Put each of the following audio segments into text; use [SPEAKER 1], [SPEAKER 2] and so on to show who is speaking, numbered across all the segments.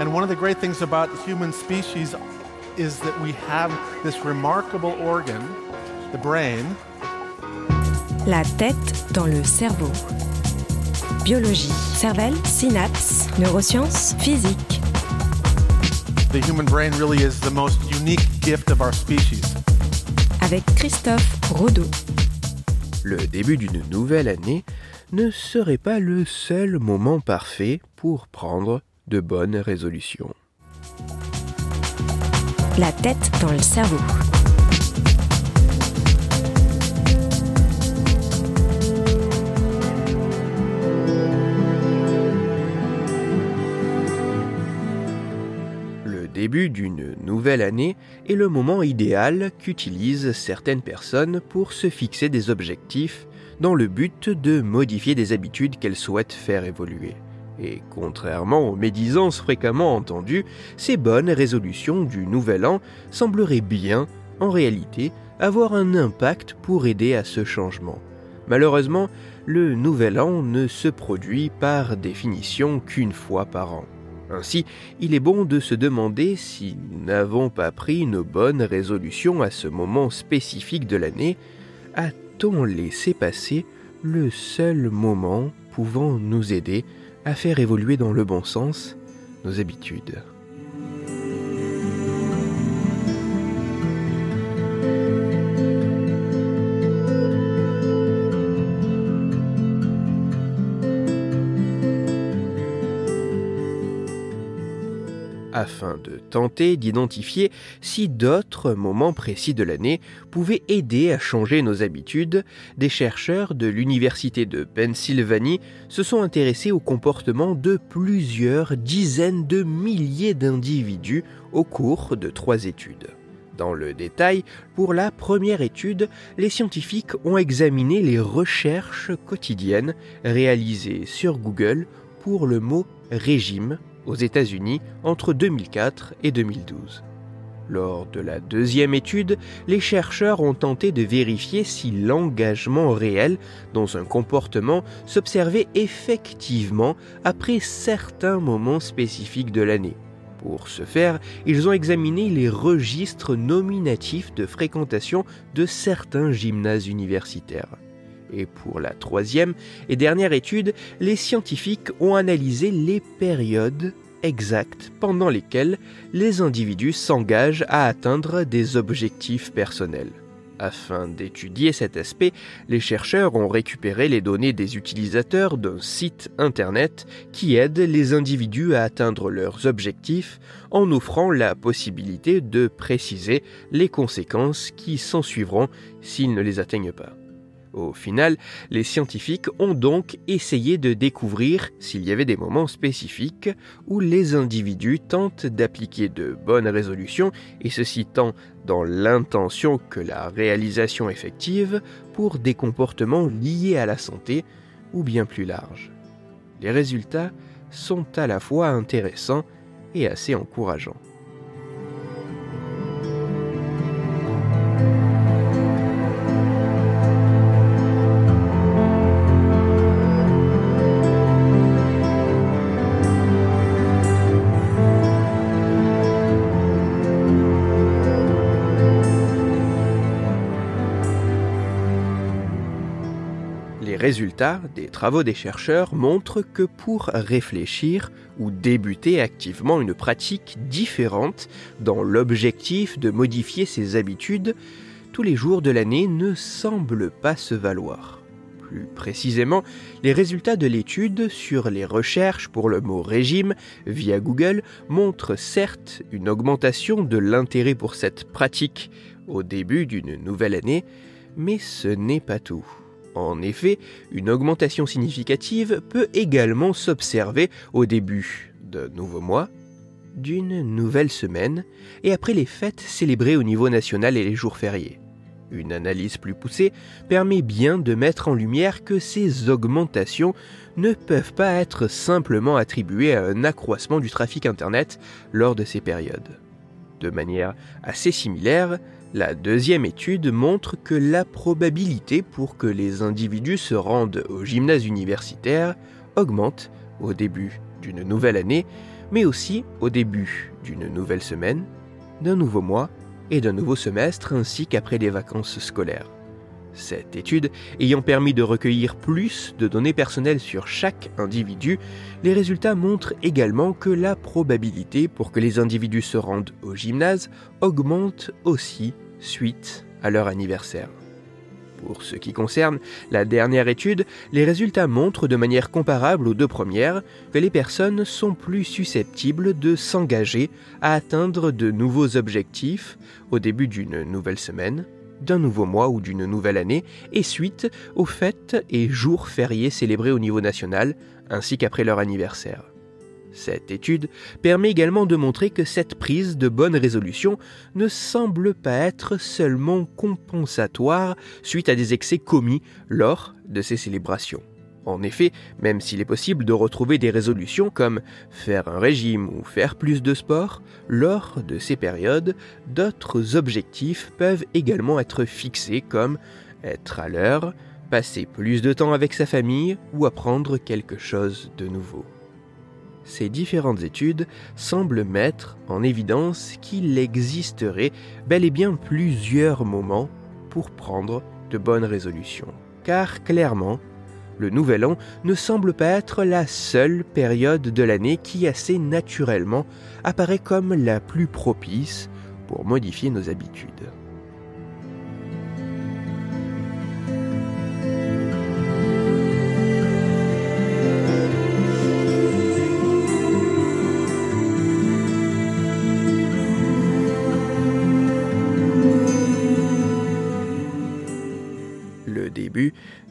[SPEAKER 1] And one of the great things about the human species is that we have this remarkable organ, the brain.
[SPEAKER 2] La tête dans le cerveau. Biologie, cervelle, synapses, neurosciences, physique.
[SPEAKER 1] The human brain really is the most unique gift of our species.
[SPEAKER 2] Avec Christophe Rodeau.
[SPEAKER 3] Le début d'une nouvelle année ne serait pas le seul moment parfait pour prendre de bonnes résolutions.
[SPEAKER 2] La tête dans le cerveau.
[SPEAKER 3] Le début d'une nouvelle année est le moment idéal qu'utilisent certaines personnes pour se fixer des objectifs dans le but de modifier des habitudes qu'elles souhaitent faire évoluer. Et contrairement aux médisances fréquemment entendues, ces bonnes résolutions du Nouvel An sembleraient bien, en réalité, avoir un impact pour aider à ce changement. Malheureusement, le Nouvel An ne se produit par définition qu'une fois par an. Ainsi, il est bon de se demander si nous n'avons pas pris nos bonnes résolutions à ce moment spécifique de l'année, a-t-on laissé passer le seul moment pouvant nous aider à faire évoluer dans le bon sens nos habitudes. Afin de tenter d'identifier si d'autres moments précis de l'année pouvaient aider à changer nos habitudes, des chercheurs de l'Université de Pennsylvanie se sont intéressés au comportement de plusieurs dizaines de milliers d'individus au cours de trois études. Dans le détail, pour la première étude, les scientifiques ont examiné les recherches quotidiennes réalisées sur Google pour le mot régime aux États-Unis entre 2004 et 2012. Lors de la deuxième étude, les chercheurs ont tenté de vérifier si l'engagement réel dans un comportement s'observait effectivement après certains moments spécifiques de l'année. Pour ce faire, ils ont examiné les registres nominatifs de fréquentation de certains gymnases universitaires. Et pour la troisième et dernière étude, les scientifiques ont analysé les périodes exactes pendant lesquelles les individus s'engagent à atteindre des objectifs personnels. Afin d'étudier cet aspect, les chercheurs ont récupéré les données des utilisateurs d'un site Internet qui aide les individus à atteindre leurs objectifs en offrant la possibilité de préciser les conséquences qui s'ensuivront s'ils ne les atteignent pas. Au final, les scientifiques ont donc essayé de découvrir s'il y avait des moments spécifiques où les individus tentent d'appliquer de bonnes résolutions, et ceci tant dans l'intention que la réalisation effective pour des comportements liés à la santé ou bien plus large. Les résultats sont à la fois intéressants et assez encourageants. Résultats des travaux des chercheurs montrent que pour réfléchir ou débuter activement une pratique différente dans l'objectif de modifier ses habitudes, tous les jours de l'année ne semblent pas se valoir. Plus précisément, les résultats de l'étude sur les recherches pour le mot régime via Google montrent certes une augmentation de l'intérêt pour cette pratique au début d'une nouvelle année, mais ce n'est pas tout. En effet, une augmentation significative peut également s'observer au début de nouveaux mois, d'une nouvelle semaine et après les fêtes célébrées au niveau national et les jours fériés. Une analyse plus poussée permet bien de mettre en lumière que ces augmentations ne peuvent pas être simplement attribuées à un accroissement du trafic Internet lors de ces périodes. De manière assez similaire, la deuxième étude montre que la probabilité pour que les individus se rendent au gymnase universitaire augmente au début d'une nouvelle année, mais aussi au début d'une nouvelle semaine, d'un nouveau mois et d'un nouveau semestre ainsi qu'après les vacances scolaires. Cette étude ayant permis de recueillir plus de données personnelles sur chaque individu, les résultats montrent également que la probabilité pour que les individus se rendent au gymnase augmente aussi suite à leur anniversaire. Pour ce qui concerne la dernière étude, les résultats montrent de manière comparable aux deux premières que les personnes sont plus susceptibles de s'engager à atteindre de nouveaux objectifs au début d'une nouvelle semaine, d'un nouveau mois ou d'une nouvelle année, et suite aux fêtes et jours fériés célébrés au niveau national, ainsi qu'après leur anniversaire. Cette étude permet également de montrer que cette prise de bonne résolution ne semble pas être seulement compensatoire suite à des excès commis lors de ces célébrations. En effet, même s'il est possible de retrouver des résolutions comme faire un régime ou faire plus de sport, lors de ces périodes, d'autres objectifs peuvent également être fixés comme être à l'heure, passer plus de temps avec sa famille ou apprendre quelque chose de nouveau ces différentes études semblent mettre en évidence qu'il existerait bel et bien plusieurs moments pour prendre de bonnes résolutions. Car clairement, le nouvel an ne semble pas être la seule période de l'année qui assez naturellement apparaît comme la plus propice pour modifier nos habitudes.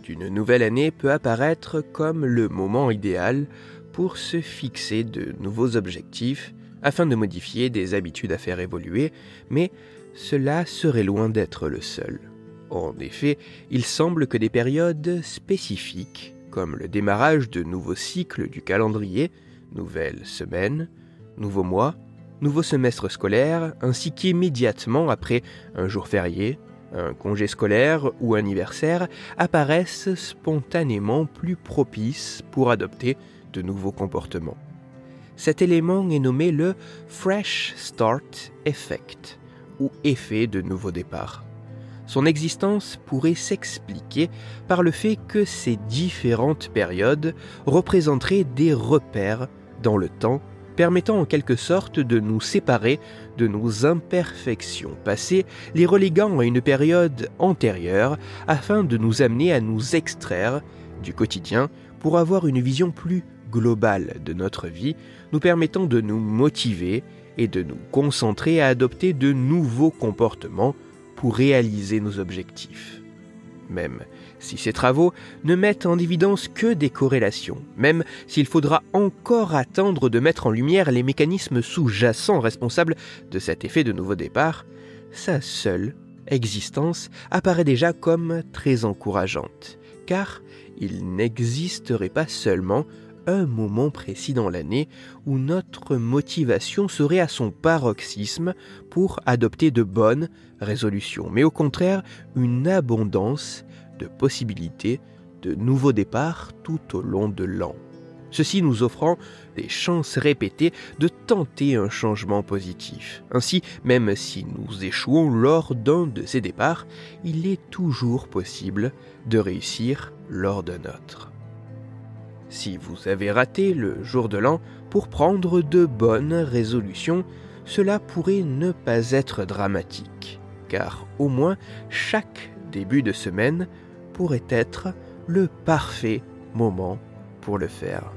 [SPEAKER 3] D'une nouvelle année peut apparaître comme le moment idéal pour se fixer de nouveaux objectifs afin de modifier des habitudes à faire évoluer, mais cela serait loin d'être le seul. En effet, il semble que des périodes spécifiques, comme le démarrage de nouveaux cycles du calendrier, nouvelles semaines, nouveaux mois, nouveau semestre scolaire, ainsi qu'immédiatement après un jour férié, un congé scolaire ou anniversaire apparaissent spontanément plus propices pour adopter de nouveaux comportements. Cet élément est nommé le Fresh Start Effect, ou effet de nouveau départ. Son existence pourrait s'expliquer par le fait que ces différentes périodes représenteraient des repères dans le temps permettant en quelque sorte de nous séparer de nos imperfections passées, les reléguant à une période antérieure afin de nous amener à nous extraire du quotidien pour avoir une vision plus globale de notre vie, nous permettant de nous motiver et de nous concentrer à adopter de nouveaux comportements pour réaliser nos objectifs. Même si ces travaux ne mettent en évidence que des corrélations, même s'il faudra encore attendre de mettre en lumière les mécanismes sous-jacents responsables de cet effet de nouveau départ, sa seule existence apparaît déjà comme très encourageante, car il n'existerait pas seulement un moment précis dans l'année où notre motivation serait à son paroxysme pour adopter de bonnes résolutions, mais au contraire une abondance de possibilités de nouveaux départs tout au long de l'an. Ceci nous offrant des chances répétées de tenter un changement positif. Ainsi, même si nous échouons lors d'un de ces départs, il est toujours possible de réussir lors d'un autre. Si vous avez raté le jour de l'an pour prendre de bonnes résolutions, cela pourrait ne pas être dramatique, car au moins chaque début de semaine pourrait être le parfait moment pour le faire.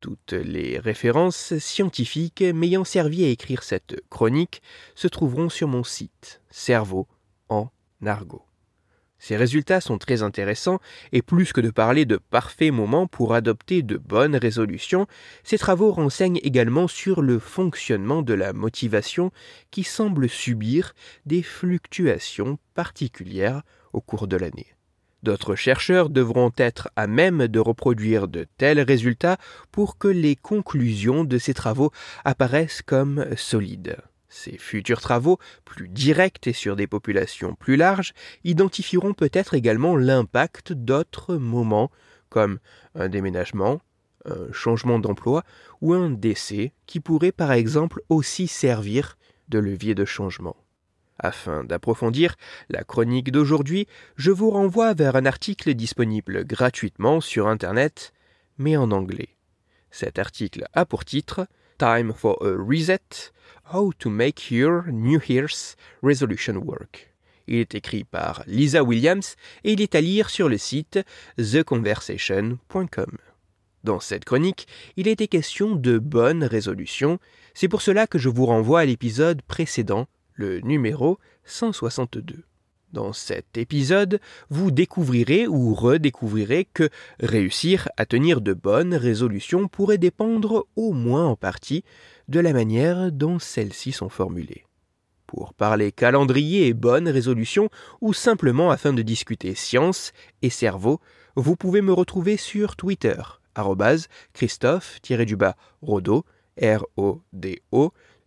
[SPEAKER 3] Toutes les références scientifiques m'ayant servi à écrire cette chronique se trouveront sur mon site Cerveau en argot. Ces résultats sont très intéressants et plus que de parler de parfaits moments pour adopter de bonnes résolutions, ces travaux renseignent également sur le fonctionnement de la motivation qui semble subir des fluctuations particulières au cours de l'année. D'autres chercheurs devront être à même de reproduire de tels résultats pour que les conclusions de ces travaux apparaissent comme solides. Ces futurs travaux, plus directs et sur des populations plus larges, identifieront peut-être également l'impact d'autres moments, comme un déménagement, un changement d'emploi ou un décès, qui pourrait par exemple aussi servir de levier de changement. Afin d'approfondir la chronique d'aujourd'hui, je vous renvoie vers un article disponible gratuitement sur Internet, mais en anglais. Cet article a pour titre Time for a Reset How to Make Your New Year's Resolution Work. Il est écrit par Lisa Williams et il est à lire sur le site theconversation.com. Dans cette chronique, il était question de bonnes résolutions, c'est pour cela que je vous renvoie à l'épisode précédent le numéro 162. Dans cet épisode, vous découvrirez ou redécouvrirez que réussir à tenir de bonnes résolutions pourrait dépendre au moins en partie de la manière dont celles-ci sont formulées. Pour parler calendrier et bonnes résolutions, ou simplement afin de discuter science et cerveau, vous pouvez me retrouver sur Twitter, Christophe-Rodo, R-O-D-O,